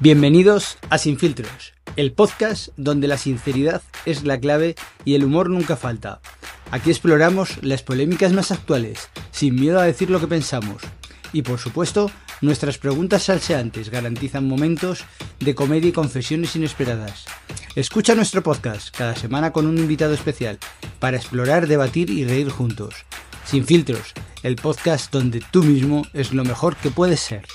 Bienvenidos a Sin Filtros, el podcast donde la sinceridad es la clave y el humor nunca falta. Aquí exploramos las polémicas más actuales, sin miedo a decir lo que pensamos. Y por supuesto, nuestras preguntas salseantes garantizan momentos de comedia y confesiones inesperadas. Escucha nuestro podcast cada semana con un invitado especial para explorar, debatir y reír juntos. Sin filtros, el podcast donde tú mismo es lo mejor que puedes ser.